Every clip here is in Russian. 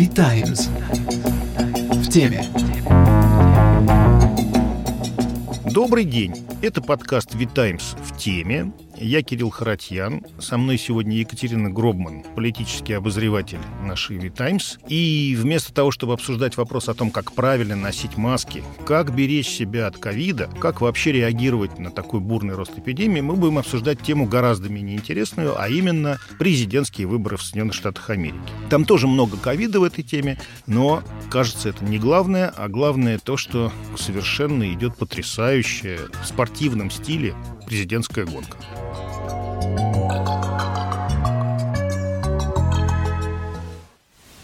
The Times. В теме. Добрый день. Это подкаст «Витаймс в теме». Я Кирилл Харатьян. Со мной сегодня Екатерина Гробман, политический обозреватель нашей «Витаймс». И вместо того, чтобы обсуждать вопрос о том, как правильно носить маски, как беречь себя от ковида, как вообще реагировать на такой бурный рост эпидемии, мы будем обсуждать тему гораздо менее интересную, а именно президентские выборы в Соединенных Штатах Америки. Там тоже много ковида в этой теме, но, кажется, это не главное, а главное то, что совершенно идет потрясающая в спортивном стиле президентская гонка.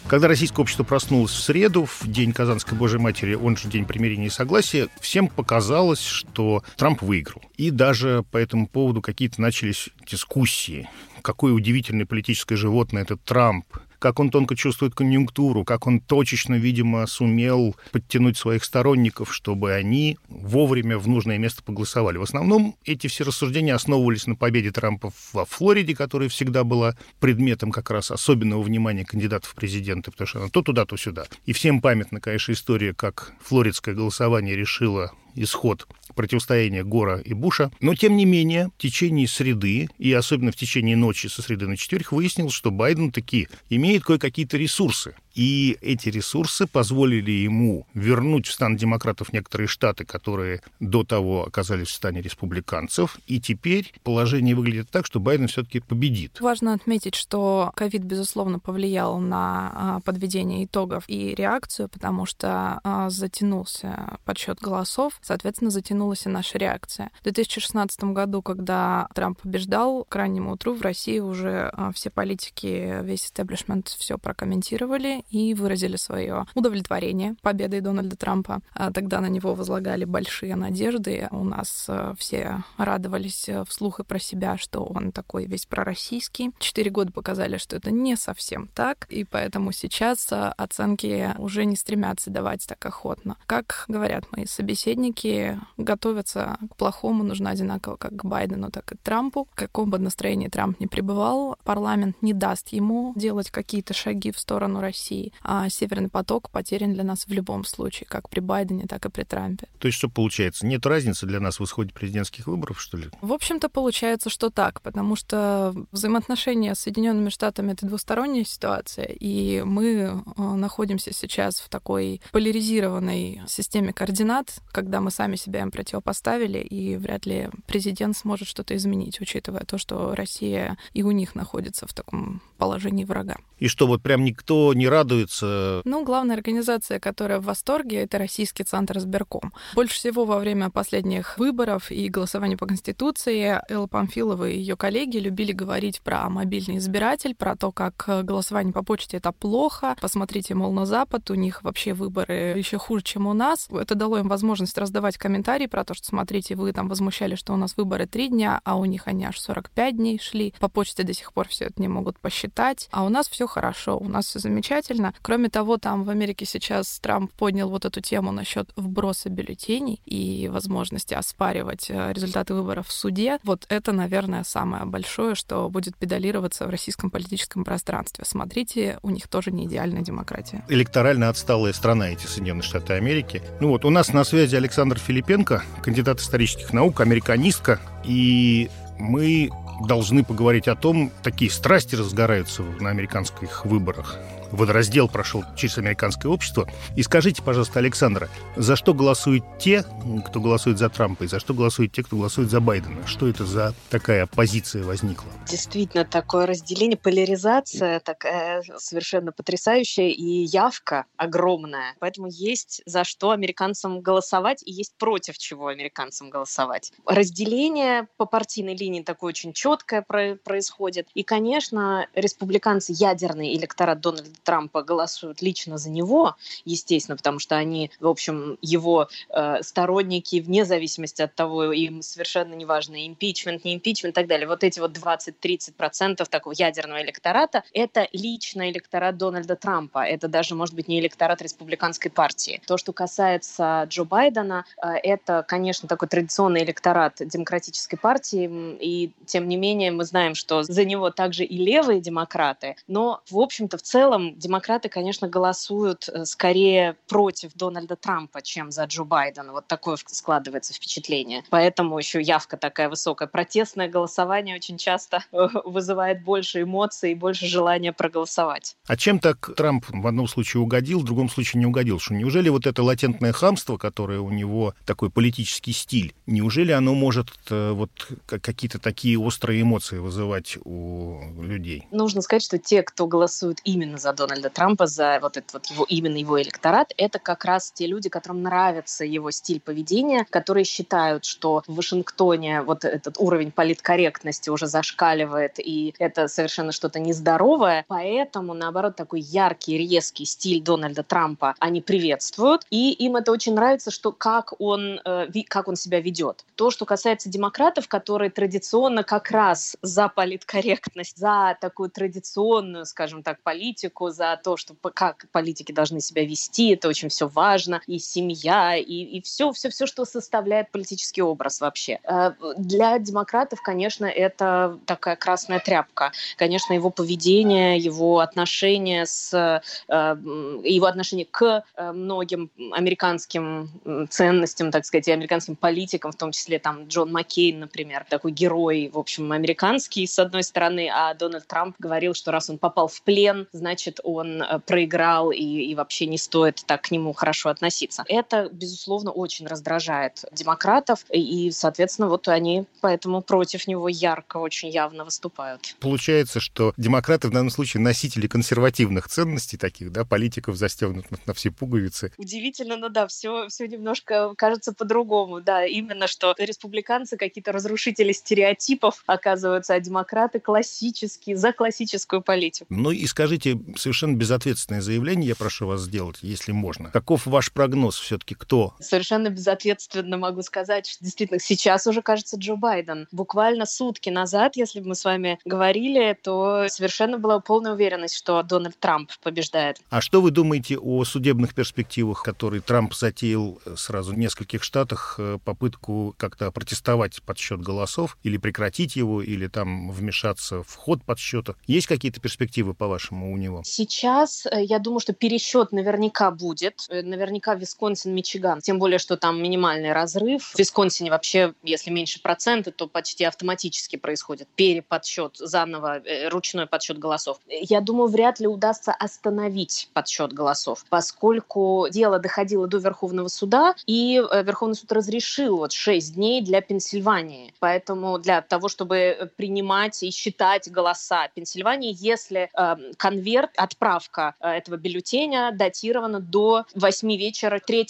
Когда российское общество проснулось в среду, в день Казанской Божьей Матери, он же День примирения и согласия, всем показалось, что Трамп выиграл. И даже по этому поводу какие-то начались дискуссии. Какое удивительное политическое животное этот Трамп как он тонко чувствует конъюнктуру, как он точечно, видимо, сумел подтянуть своих сторонников, чтобы они вовремя в нужное место поголосовали. В основном эти все рассуждения основывались на победе Трампа во Флориде, которая всегда была предметом как раз особенного внимания кандидатов в президенты, потому что она то туда, то сюда. И всем памятна, конечно, история, как флоридское голосование решило исход противостояния Гора и Буша. Но, тем не менее, в течение среды, и особенно в течение ночи со среды на четверг, выяснилось, что Байден таки имеет кое-какие-то ресурсы. И эти ресурсы позволили ему вернуть в стан демократов некоторые штаты, которые до того оказались в стане республиканцев. И теперь положение выглядит так, что Байден все-таки победит. Важно отметить, что ковид, безусловно, повлиял на а, подведение итогов и реакцию, потому что а, затянулся подсчет голосов, соответственно, затянулась и наша реакция. В 2016 году, когда Трамп побеждал, к раннему утру в России уже а, все политики, весь истеблишмент все прокомментировали и выразили свое удовлетворение победой Дональда Трампа. А тогда на него возлагали большие надежды. У нас э, все радовались э, вслух и про себя, что он такой весь пророссийский. Четыре года показали, что это не совсем так, и поэтому сейчас э, оценки уже не стремятся давать так охотно. Как говорят мои собеседники, готовятся к плохому нужно одинаково как к Байдену, так и Трампу. В каком бы настроении Трамп не пребывал, парламент не даст ему делать какие-то шаги в сторону России России. А Северный поток потерян для нас в любом случае, как при Байдене, так и при Трампе. То есть что получается? Нет разницы для нас в исходе президентских выборов, что ли? В общем-то, получается, что так, потому что взаимоотношения с Соединенными Штатами — это двусторонняя ситуация, и мы э, находимся сейчас в такой поляризированной системе координат, когда мы сами себя им противопоставили, и вряд ли президент сможет что-то изменить, учитывая то, что Россия и у них находится в таком положении врага. И что, вот прям никто не радуется? Ну, главная организация, которая в восторге, это Российский Центр избирком. Больше всего во время последних выборов и голосования по Конституции Элла Памфилова и ее коллеги любили говорить про мобильный избиратель, про то, как голосование по почте — это плохо. Посмотрите, мол, на Запад, у них вообще выборы еще хуже, чем у нас. Это дало им возможность раздавать комментарии про то, что, смотрите, вы там возмущали, что у нас выборы три дня, а у них они аж 45 дней шли. По почте до сих пор все это не могут посчитать. А у нас все хорошо, у нас все замечательно. Кроме того, там в Америке сейчас Трамп поднял вот эту тему насчет вброса бюллетеней и возможности оспаривать э, результаты выборов в суде. Вот это, наверное, самое большое, что будет педалироваться в российском политическом пространстве. Смотрите, у них тоже не идеальная демократия. Электорально отсталая страна эти Соединенные Штаты Америки. Ну вот, у нас на связи Александр Филипенко, кандидат исторических наук, американистка, и мы должны поговорить о том, такие страсти разгораются на американских выборах водораздел прошел через американское общество. И скажите, пожалуйста, Александра, за что голосуют те, кто голосует за Трампа, и за что голосуют те, кто голосует за Байдена? Что это за такая позиция возникла? Действительно, такое разделение, поляризация такая совершенно потрясающая, и явка огромная. Поэтому есть за что американцам голосовать, и есть против чего американцам голосовать. Разделение по партийной линии такое очень четкое происходит. И, конечно, республиканцы, ядерный электорат Дональда Трампа голосуют лично за него, естественно, потому что они, в общем, его э, сторонники, вне зависимости от того, им совершенно неважно, импичмент, не импичмент и так далее. Вот эти вот 20-30% такого ядерного электората – это лично электорат Дональда Трампа. Это даже, может быть, не электорат республиканской партии. То, что касается Джо Байдена, э, это, конечно, такой традиционный электорат демократической партии, и тем не менее мы знаем, что за него также и левые демократы, но, в общем-то, в целом целом демократы, конечно, голосуют э, скорее против Дональда Трампа, чем за Джо Байдена. Вот такое складывается впечатление. Поэтому еще явка такая высокая. Протестное голосование очень часто э, вызывает больше эмоций и больше желания проголосовать. А чем так Трамп в одном случае угодил, в другом случае не угодил? Что неужели вот это латентное хамство, которое у него такой политический стиль, неужели оно может э, вот какие-то такие острые эмоции вызывать у людей? Нужно сказать, что те, кто голосует именно за Дональда Трампа, за вот этот вот его именно его электорат, это как раз те люди, которым нравится его стиль поведения, которые считают, что в Вашингтоне вот этот уровень политкорректности уже зашкаливает, и это совершенно что-то нездоровое. Поэтому, наоборот, такой яркий, резкий стиль Дональда Трампа они приветствуют, и им это очень нравится, что как он, э, как он себя ведет. То, что касается демократов, которые традиционно как раз за политкорректность, за такую традиционную, скажем так, политику, за то, что как политики должны себя вести, это очень все важно, и семья, и, и все, все, все, что составляет политический образ вообще. Э, для демократов, конечно, это такая красная тряпка. Конечно, его поведение, его отношение с э, его отношение к э, многим американским ценностям, так сказать, и американским политикам, в том числе там Джон Маккейн, например, такой герой, в общем, американский, с одной стороны, а Дональд Трамп говорил, что раз он попал в плен, значит, он проиграл и, и вообще не стоит так к нему хорошо относиться. Это, безусловно, очень раздражает демократов, и, соответственно, вот они поэтому против него ярко, очень явно выступают. Получается, что демократы в данном случае носители консервативных ценностей таких, да, политиков застегнутых на все пуговицы. Удивительно, но да, все, все немножко кажется по-другому, да, именно что республиканцы какие-то разрушители стереотипов оказываются, а демократы классические, за классическую политику. Ну и скажите, совершенно безответственное заявление я прошу вас сделать, если можно. Каков ваш прогноз все-таки, кто? Совершенно безответственно могу сказать, что действительно сейчас уже кажется Джо Байден. Буквально сутки назад, если бы мы с вами говорили, то совершенно была полная уверенность, что Дональд Трамп побеждает. А что вы думаете о судебных перспективах, которые Трамп затеял э, сразу в нескольких штатах э, попытку как-то протестовать подсчет голосов или прекратить его, или там вмешаться в ход подсчета? Есть какие-то перспективы, по-вашему, у него? Сейчас э, я думаю, что пересчет наверняка будет. Наверняка Висконсин, Мичиган. Тем более, что там минимальный разрыв. В Висконсине вообще, если меньше процента, то почти автоматически происходит переподсчет заново, ручной подсчет голосов. Я думаю, вряд ли удастся остановить подсчет голосов, поскольку дело доходило до Верховного суда, и э, Верховный суд разрешил вот 6 дней для Пенсильвании. Поэтому для того, чтобы принимать и считать голоса Пенсильвании, если э, конверт, отправка э, этого бюллетеня датирована до 8 вечера 3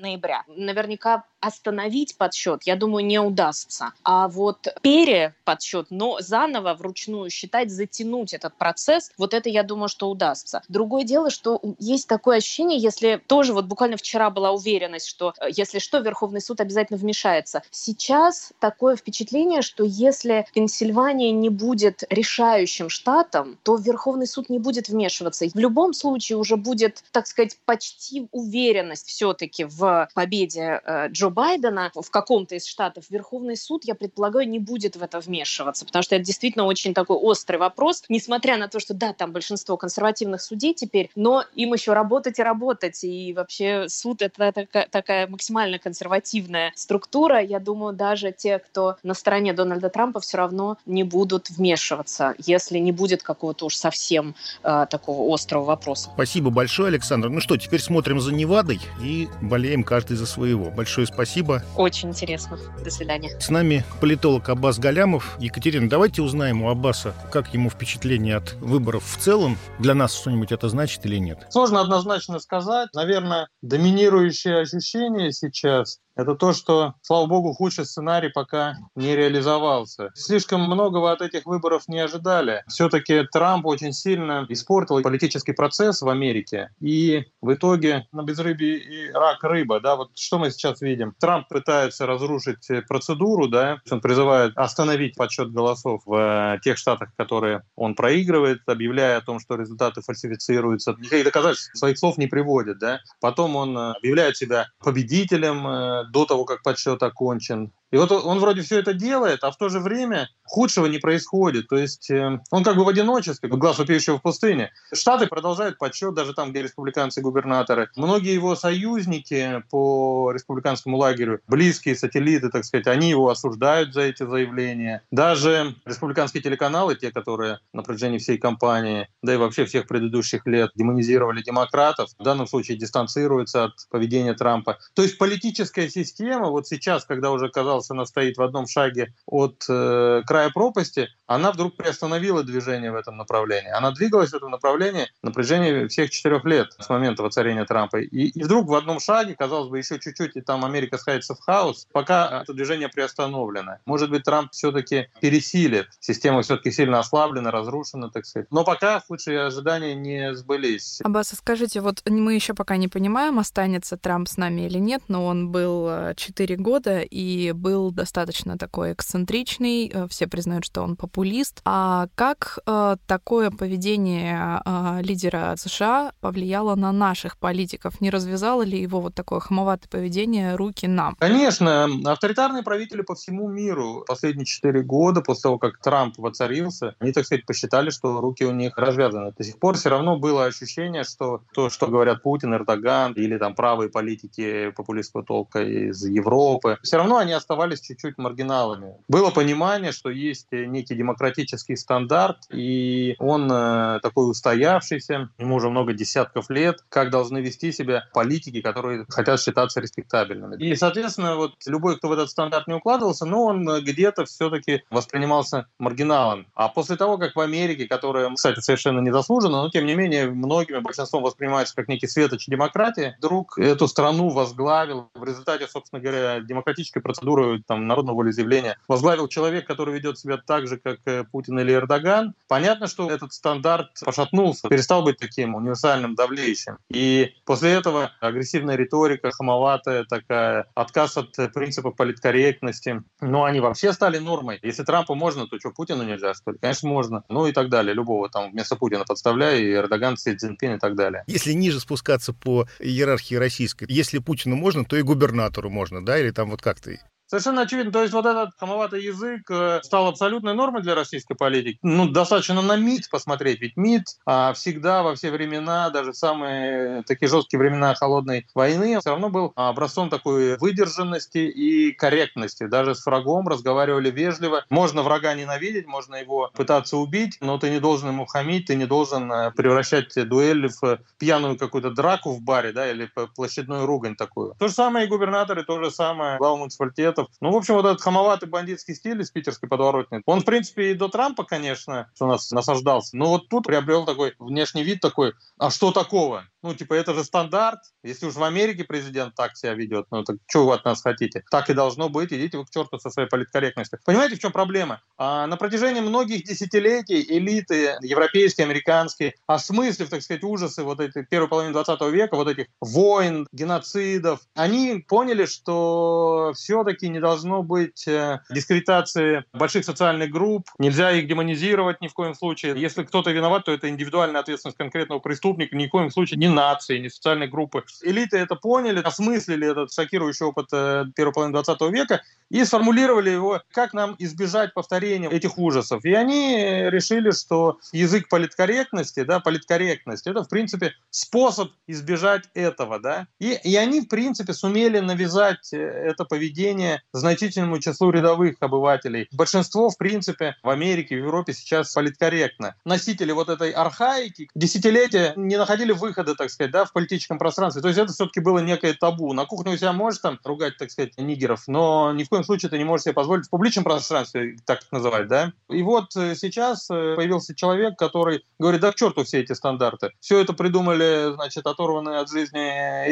ноября. Наверняка остановить подсчет, я думаю, не удастся. А вот переподсчет, но заново вручную считать, затянуть этот процесс, вот это, я думаю, что удастся. Другое дело, что есть такое ощущение, если тоже вот буквально вчера была уверенность, что э, если что, Верховный суд обязательно вмешается. Сейчас такое впечатление, что если Пенсильвания не будет решающим штатом, то Верховный суд не будет вмешиваться. В любом случае уже будет, так сказать, почти уверенность все-таки в победе э, Джо Джо Байдена в каком-то из штатов, Верховный суд, я предполагаю, не будет в это вмешиваться, потому что это действительно очень такой острый вопрос, несмотря на то, что да, там большинство консервативных судей теперь, но им еще работать и работать, и вообще суд это такая, такая максимально консервативная структура, я думаю, даже те, кто на стороне Дональда Трампа, все равно не будут вмешиваться, если не будет какого-то уж совсем э, такого острого вопроса. Спасибо большое, Александр. Ну что, теперь смотрим за Невадой и болеем каждый за своего. Большое спасибо спасибо. Очень интересно. До свидания. С нами политолог Аббас Галямов. Екатерина, давайте узнаем у Аббаса, как ему впечатление от выборов в целом. Для нас что-нибудь это значит или нет? Сложно однозначно сказать. Наверное, доминирующее ощущение сейчас это то, что, слава богу, худший сценарий пока не реализовался. Слишком многого от этих выборов не ожидали. Все-таки Трамп очень сильно испортил политический процесс в Америке. И в итоге на безрыбье и рак рыба. Да? Вот что мы сейчас видим? Трамп пытается разрушить процедуру, да? он призывает остановить подсчет голосов в э, тех штатах, которые он проигрывает, объявляя о том, что результаты фальсифицируются. Никаких доказательств своих слов не приводит. Да? Потом он э, объявляет себя победителем э, до того, как подсчет окончен. И вот он вроде все это делает, а в то же время худшего не происходит. То есть э, он как бы в одиночестве, глаз вопиющего в пустыне. Штаты продолжают подсчет, даже там, где республиканцы губернаторы. Многие его союзники по республиканскому лагерю, близкие сателлиты, так сказать, они его осуждают за эти заявления. Даже республиканские телеканалы, те, которые на протяжении всей кампании, да и вообще всех предыдущих лет демонизировали демократов, в данном случае дистанцируются от поведения Трампа. То есть политическая система вот сейчас, когда уже казалось, она стоит в одном шаге от э, края пропасти, она вдруг приостановила движение в этом направлении. Она двигалась в этом направлении на протяжении всех четырех лет с момента воцарения Трампа. И, и вдруг в одном шаге, казалось бы, еще чуть-чуть, и там Америка сходится в хаос, пока это движение приостановлено. Может быть, Трамп все-таки пересилит. Система все-таки сильно ослаблена, разрушена, так сказать. Но пока худшие ожидания не сбылись. Аббас, скажите, вот мы еще пока не понимаем, останется Трамп с нами или нет, но он был 4 э, года и был достаточно такой эксцентричный. Э, все признают, что он популист. А как э, такое поведение лидера США повлияло на наших политиков? Не развязало ли его вот такое хамоватое поведение руки нам? Конечно. Авторитарные правители по всему миру последние 4 года, после того, как Трамп воцарился, они, так сказать, посчитали, что руки у них развязаны. До сих пор все равно было ощущение, что то, что говорят Путин, Эрдоган или там правые политики популистского толка из Европы, все равно они оставались чуть-чуть маргиналами. Было понимание, что есть некий демократический стандарт, и он э, такой устоявшийся, ему уже много десятков лет, как должны вести себя политики, которые хотят считаться респектабельными. И, соответственно, вот любой, кто в этот стандарт не укладывался, но он где-то все-таки воспринимался маргиналом. А после того, как в Америке, которая, кстати, совершенно незаслуженно, но тем не менее многими большинством воспринимается как некий светоч демократии, вдруг эту страну возглавил в результате, собственно говоря, демократической процедуры там, народного волеизъявления, возглавил человек, который ведет себя так же, как э, Путин или Эрдоган. Понятно, что этот стандарт пошатнулся, перестал быть таким универсальным, давлеющим. И после этого агрессивная риторика, хамоватая такая, отказ от принципа политкорректности, ну, они вообще стали нормой. Если Трампу можно, то что, Путину нельзя, что ли? Конечно, можно. Ну и так далее. Любого там вместо Путина подставляй, и Эрдоган, Си Цзиньпин и так далее. Если ниже спускаться по иерархии российской, если Путину можно, то и губернатору можно, да, или там вот как-то Совершенно очевидно. То есть вот этот хамоватый язык э, стал абсолютной нормой для российской политики. Ну, достаточно на МИД посмотреть. Ведь МИД а, всегда, во все времена, даже в самые такие жесткие времена холодной войны, все равно был образцом такой выдержанности и корректности. Даже с врагом разговаривали вежливо. Можно врага ненавидеть, можно его пытаться убить, но ты не должен ему хамить, ты не должен э, превращать дуэль в пьяную какую-то драку в баре, да, или площадную ругань такую. То же самое и губернаторы, то же самое глава муниципалитета Советов. Ну, в общем, вот этот хамоватый бандитский стиль из питерской подворотни, он, в принципе, и до Трампа, конечно, что нас насаждался, но вот тут приобрел такой внешний вид такой, а что такого? Ну, типа, это же стандарт. Если уж в Америке президент так себя ведет, ну, так что вы от нас хотите? Так и должно быть. Идите вы к черту со своей политкорректностью. Понимаете, в чем проблема? А, на протяжении многих десятилетий элиты европейские, американские, осмыслив, так сказать, ужасы вот этой первой половины 20 века, вот этих войн, геноцидов, они поняли, что все-таки не должно быть э, дискредитации больших социальных групп, нельзя их демонизировать ни в коем случае. Если кто-то виноват, то это индивидуальная ответственность конкретного преступника, ни в коем случае не нации, не социальной группы. Элиты это поняли, осмыслили этот шокирующий опыт э, первой половины 20 века и сформулировали его, как нам избежать повторения этих ужасов. И они решили, что язык политкорректности, да, политкорректность, это, в принципе, способ избежать этого, да. И, и они, в принципе, сумели навязать э, это поведение значительному числу рядовых обывателей. Большинство, в принципе, в Америке, в Европе сейчас политкорректно. Носители вот этой архаики десятилетия не находили выхода, так сказать, да, в политическом пространстве. То есть это все-таки было некое табу. На кухне у себя можешь там ругать, так сказать, нигеров, но ни в коем случае ты не можешь себе позволить в публичном пространстве, так называть, да. И вот э, сейчас э, появился человек, который говорит, да к черту все эти стандарты. Все это придумали, значит, оторванные от жизни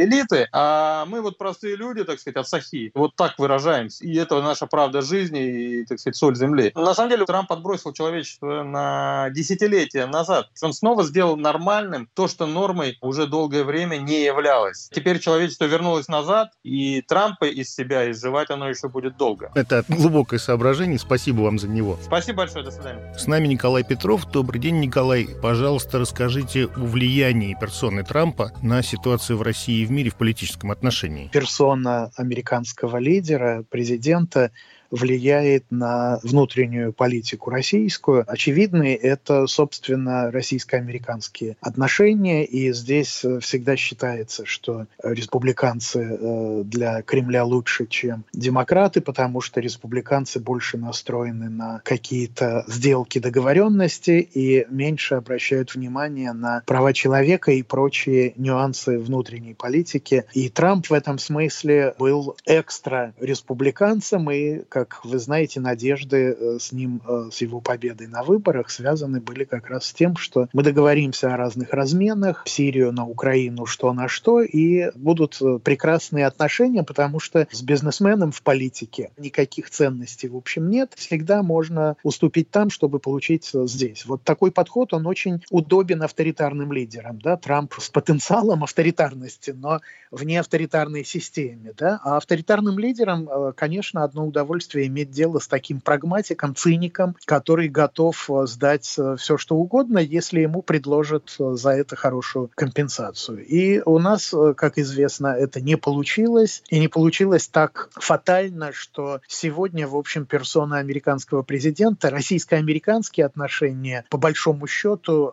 элиты, а мы вот простые люди, так сказать, от сахи, вот так выражаемся. И это наша правда жизни и, так сказать, соль земли. На самом деле Трамп подбросил человечество на десятилетия назад. Он снова сделал нормальным то, что нормой уже уже долгое время не являлось. Теперь человечество вернулось назад, и Трампа из себя изживать оно еще будет долго. Это глубокое соображение. Спасибо вам за него. Спасибо большое. До свидания. С нами Николай Петров. Добрый день, Николай. Пожалуйста, расскажите о влиянии персоны Трампа на ситуацию в России и в мире в политическом отношении. Персона американского лидера, президента влияет на внутреннюю политику российскую. Очевидный это, собственно, российско-американские отношения, и здесь э, всегда считается, что республиканцы э, для Кремля лучше, чем демократы, потому что республиканцы больше настроены на какие-то сделки, договоренности и меньше обращают внимание на права человека и прочие нюансы внутренней политики. И Трамп в этом смысле был экстра республиканцем и, как вы знаете, надежды э, с ним, э, с его победой на выборах связаны были как раз с тем, что мы договоримся о разных разменах, Сирию на Украину что на что, и будут э, прекрасные отношения, потому что с бизнесменом в политике никаких ценностей, в общем, нет. Всегда можно уступить там, чтобы получить здесь. Вот такой подход, он очень удобен авторитарным лидерам. Да? Трамп с потенциалом авторитарности, но в неавторитарной системе. Да? А авторитарным лидерам, конечно, одно удовольствие удовольствие иметь дело с таким прагматиком, циником, который готов э, сдать э, все, что угодно, если ему предложат э, за это хорошую компенсацию. И у нас, как известно, это не получилось. И не получилось так фатально, что сегодня, в общем, персона американского президента, российско-американские отношения, по большому счету,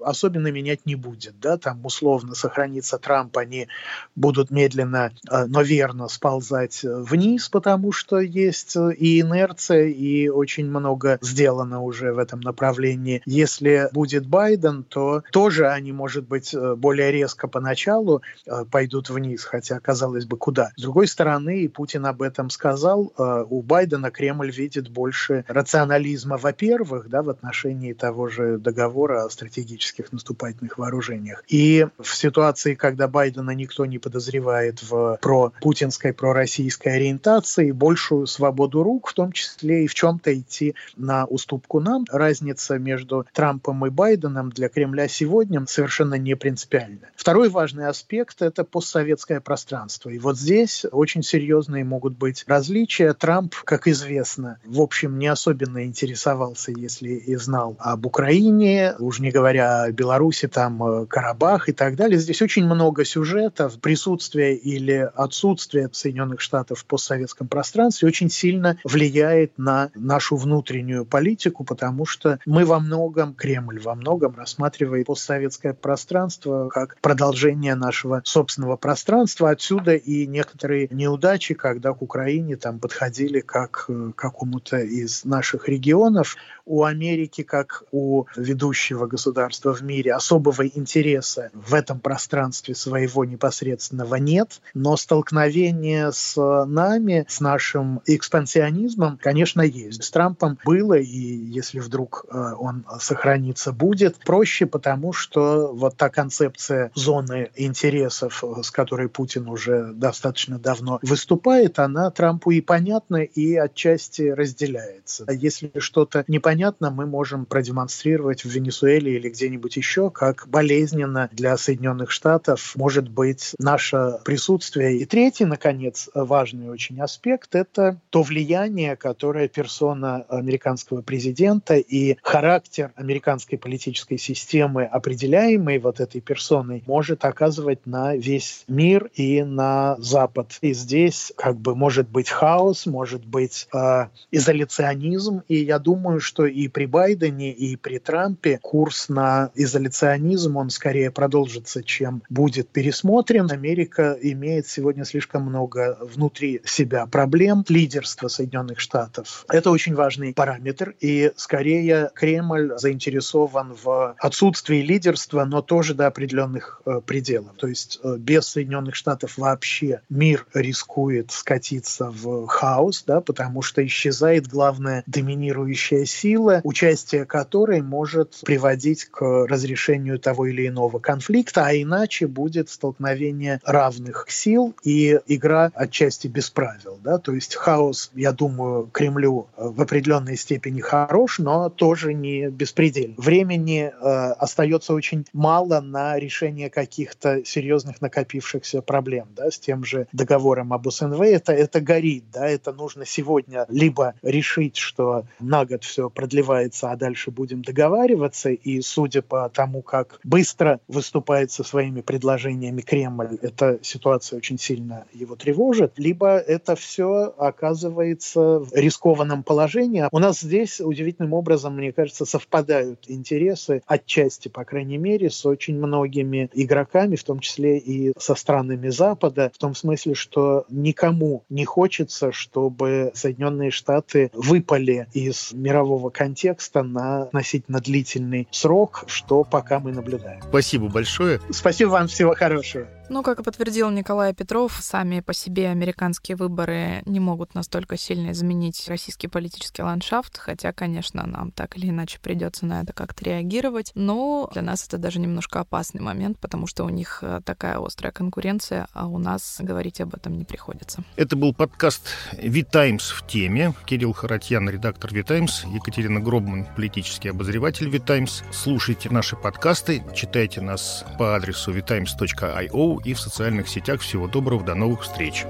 особенно менять не будет. Да? Там условно сохранится Трамп, они будут медленно, но верно сползать вниз, потому что есть есть э, и инерция, и очень много сделано уже в этом направлении. Если будет Байден, то тоже они, может быть, э, более резко поначалу э, пойдут вниз, хотя, казалось бы, куда. С другой стороны, и Путин об этом сказал, у Байдена Кремль видит больше рационализма, во-первых, да, в отношении того же договора о стратегических наступательных вооружениях. И в ситуации, когда Байдена никто не подозревает в про-путинской, пророссийской ориентации, большую свободу свободу рук, в том числе и в чем-то идти на уступку нам. Разница между Трампом и Байденом для Кремля сегодня совершенно не принципиальна. Второй важный аспект – это постсоветское пространство. И вот здесь очень серьезные могут быть различия. Трамп, как известно, в общем, не особенно интересовался, если и знал об Украине, уж не говоря о Беларуси, там э, Карабах и так далее. Здесь очень много сюжетов, присутствия или отсутствия Соединенных Штатов в постсоветском пространстве очень сильно сильно влияет на нашу внутреннюю политику, потому что мы во многом, Кремль во многом рассматривает постсоветское пространство как продолжение нашего собственного пространства. Отсюда и некоторые неудачи, когда к Украине там подходили как к какому-то из наших регионов. У Америки, как у ведущего государства в мире, особого интереса в этом пространстве своего непосредственного нет, но столкновение с нами, с нашим экспонентом экспансионизмом, конечно, есть. С Трампом было, и если вдруг э, он сохранится, будет проще, потому что вот та концепция зоны интересов, э, с которой Путин уже достаточно давно выступает, она Трампу и понятна, и отчасти разделяется. А если что-то непонятно, мы можем продемонстрировать в Венесуэле или где-нибудь еще, как болезненно для Соединенных Штатов может быть наше присутствие. И третий, наконец, важный очень аспект – это то влияние, которое персона американского президента и характер американской политической системы, определяемый вот этой персоной, может оказывать на весь мир и на Запад. И здесь как бы может быть хаос, может быть э, изоляционизм. И я думаю, что и при Байдене, и при Трампе курс на изоляционизм, он скорее продолжится, чем будет пересмотрен. Америка имеет сегодня слишком много внутри себя проблем. Лидерство лидерства Соединенных Штатов. Это очень важный параметр, и скорее Кремль заинтересован в отсутствии лидерства, но тоже до определенных э, пределов. То есть э, без Соединенных Штатов вообще мир рискует скатиться в хаос, да, потому что исчезает главная доминирующая сила, участие которой может приводить к разрешению того или иного конфликта, а иначе будет столкновение равных сил и игра отчасти без правил. Да? То есть хаос союз, я думаю, Кремлю в определенной степени хорош, но тоже не беспредельный. Времени э, остается очень мало на решение каких-то серьезных накопившихся проблем, да, с тем же договором об СНВ. Это, это горит, да, это нужно сегодня либо решить, что на год все продлевается, а дальше будем договариваться, и судя по тому, как быстро выступает со своими предложениями Кремль, эта ситуация очень сильно его тревожит, либо это все оказывается в рискованном положении. У нас здесь удивительным образом, мне кажется, совпадают интересы, отчасти, по крайней мере, с очень многими игроками, в том числе и со странами Запада, в том смысле, что никому не хочется, чтобы Соединенные Штаты выпали из мирового контекста на относительно длительный срок, что пока мы наблюдаем. Спасибо большое. Спасибо вам, всего хорошего. Ну, как и подтвердил Николай Петров, сами по себе американские выборы не могут настолько сильно изменить российский политический ландшафт, хотя, конечно, нам так или иначе придется на это как-то реагировать. Но для нас это даже немножко опасный момент, потому что у них э, такая острая конкуренция, а у нас говорить об этом не приходится. Это был подкаст «Витаймс в теме». Кирилл Харатьян, редактор «Витаймс», Екатерина Гробман, политический обозреватель «Витаймс». Слушайте наши подкасты, читайте нас по адресу vitimes.io и в социальных сетях. Всего доброго, до новых встреч.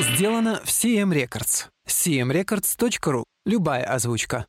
Сделано в CM Records. cmrecords.ru. Любая озвучка.